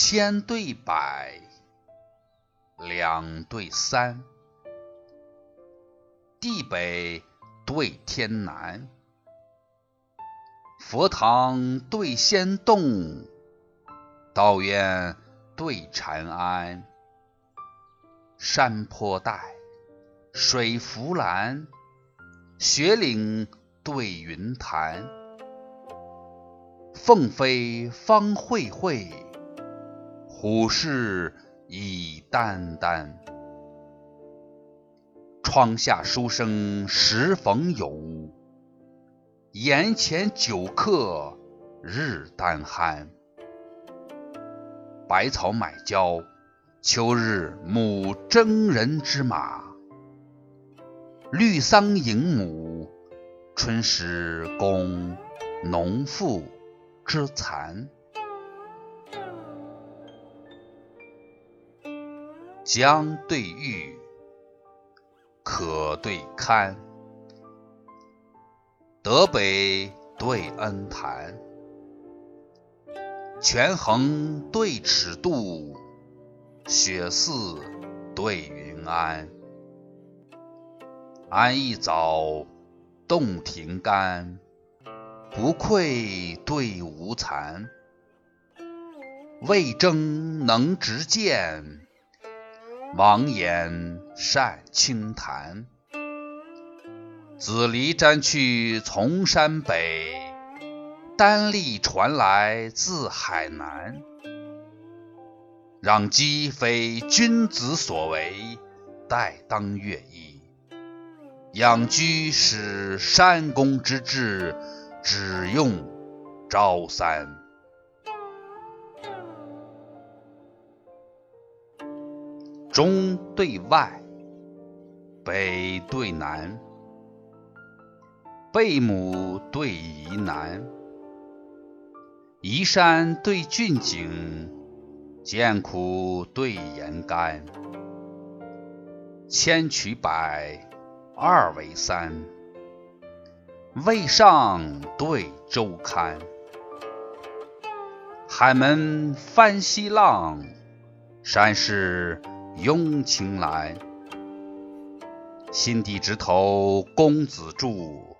千对百，两对三，地北对天南，佛堂对仙洞，道院对禅庵，山坡带，水浮蓝，雪岭对云潭，凤飞方会会，虎视已眈眈。窗下书生时逢友，檐前酒客日当酣。百草买娇，秋日母征人之马；绿桑迎母，春时供农妇之蚕。江对玉，可对堪；德北对恩潭。权衡对尺度，雪寺对云安。安逸早，洞庭干，不愧对无惭。魏征能执剑，王言善清谈。子离瞻去从山北。单立传来自海南，攘鸡非君子所为，待当乐衣。养居使山公之志，只用朝三。中对外，北对南，背母对沂南。移山对峻景，艰苦对严干。千取百，二为三。渭上对周刊，海门翻西浪，山势拥青蓝。新地直头公子住，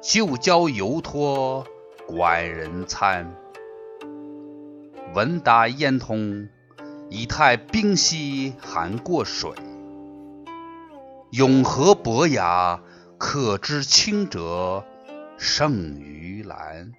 旧交犹托。管人餐，闻达焉通，以太冰溪寒过水。永和伯牙，可知清者胜于蓝。